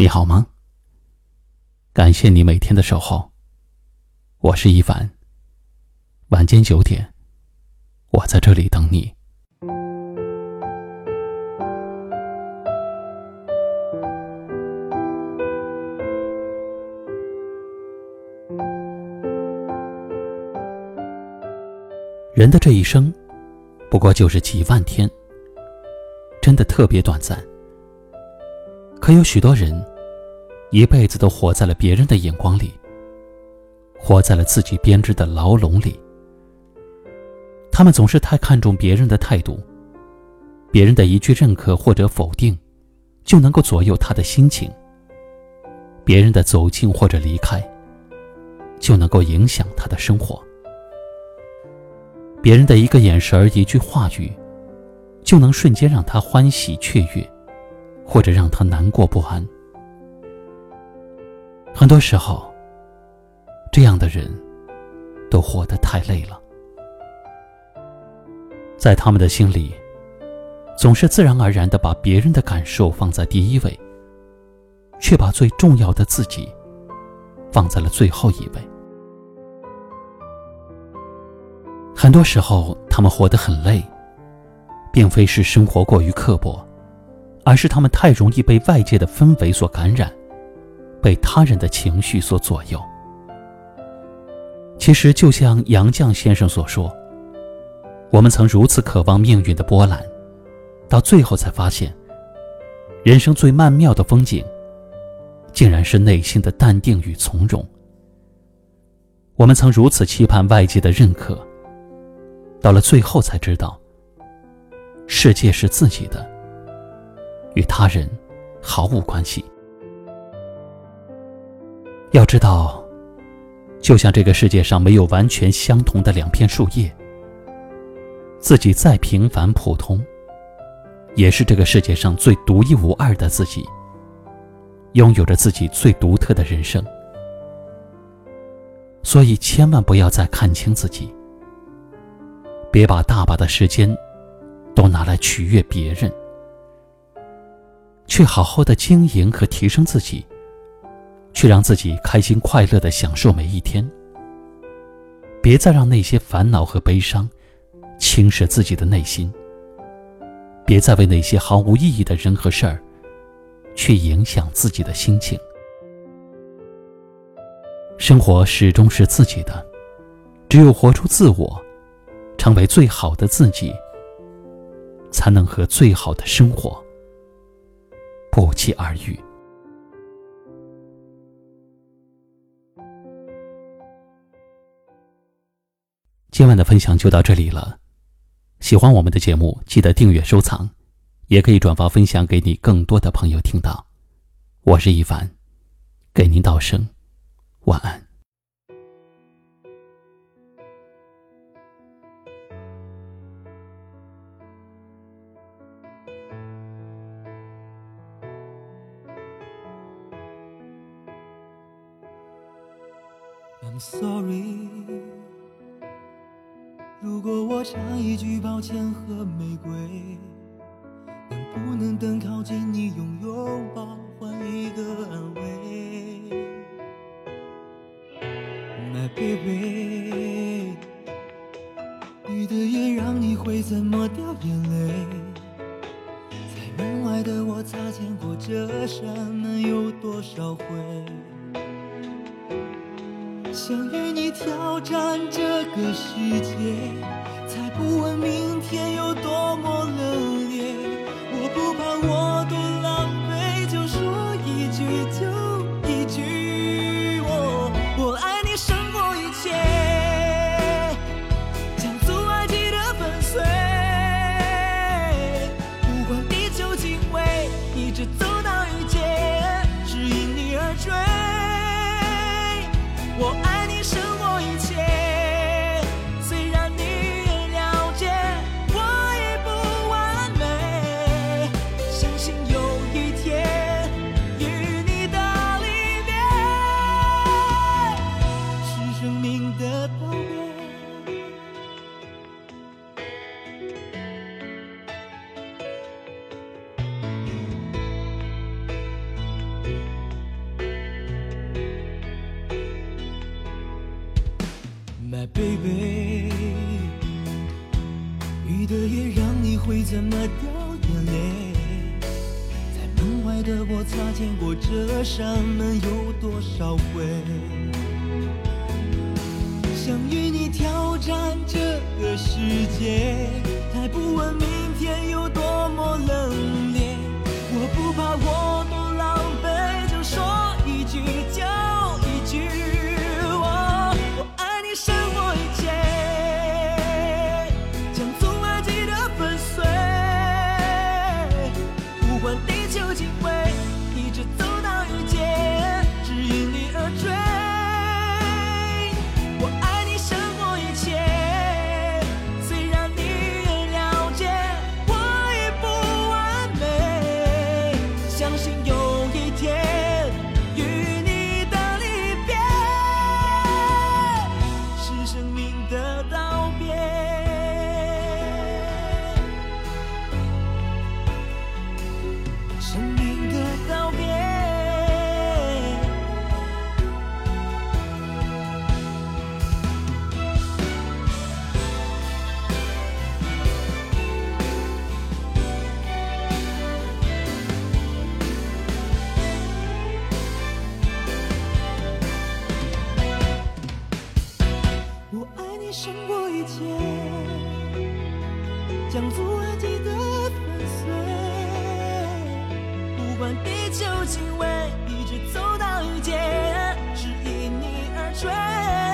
你好吗？感谢你每天的守候。我是一凡。晚间九点，我在这里等你。人的这一生，不过就是几万天，真的特别短暂。可有许多人，一辈子都活在了别人的眼光里，活在了自己编织的牢笼里。他们总是太看重别人的态度，别人的一句认可或者否定，就能够左右他的心情；别人的走近或者离开，就能够影响他的生活；别人的一个眼神一句话语，就能瞬间让他欢喜雀跃。或者让他难过不安。很多时候，这样的人，都活得太累了。在他们的心里，总是自然而然的把别人的感受放在第一位，却把最重要的自己，放在了最后一位。很多时候，他们活得很累，并非是生活过于刻薄。而是他们太容易被外界的氛围所感染，被他人的情绪所左右。其实，就像杨绛先生所说：“我们曾如此渴望命运的波澜，到最后才发现，人生最曼妙的风景，竟然是内心的淡定与从容。我们曾如此期盼外界的认可，到了最后才知道，世界是自己的。”与他人毫无关系。要知道，就像这个世界上没有完全相同的两片树叶，自己再平凡普通，也是这个世界上最独一无二的自己，拥有着自己最独特的人生。所以，千万不要再看清自己，别把大把的时间都拿来取悦别人。去好好的经营和提升自己，去让自己开心快乐的享受每一天。别再让那些烦恼和悲伤侵蚀自己的内心。别再为那些毫无意义的人和事儿去影响自己的心情。生活始终是自己的，只有活出自我，成为最好的自己，才能和最好的生活。不期而遇。今晚的分享就到这里了。喜欢我们的节目，记得订阅收藏，也可以转发分享给你更多的朋友听到。我是一凡，给您道声晚安。I'm sorry，如果我差一句抱歉和玫瑰，能不能等靠近你，用拥抱换一个安慰？My baby，雨的夜让你会怎么掉眼泪？在门外的我擦肩过这扇门有多少回？想与你挑战这个世界，才不问明天有多么冷冽。我不怕我怎么掉眼泪？在门外的我擦肩过这扇门有多少回。想与你挑战这个世界才不问明天有多胜过一切，将阻碍击得粉碎。不管地球经纬，一直走到遇见，只因你而追。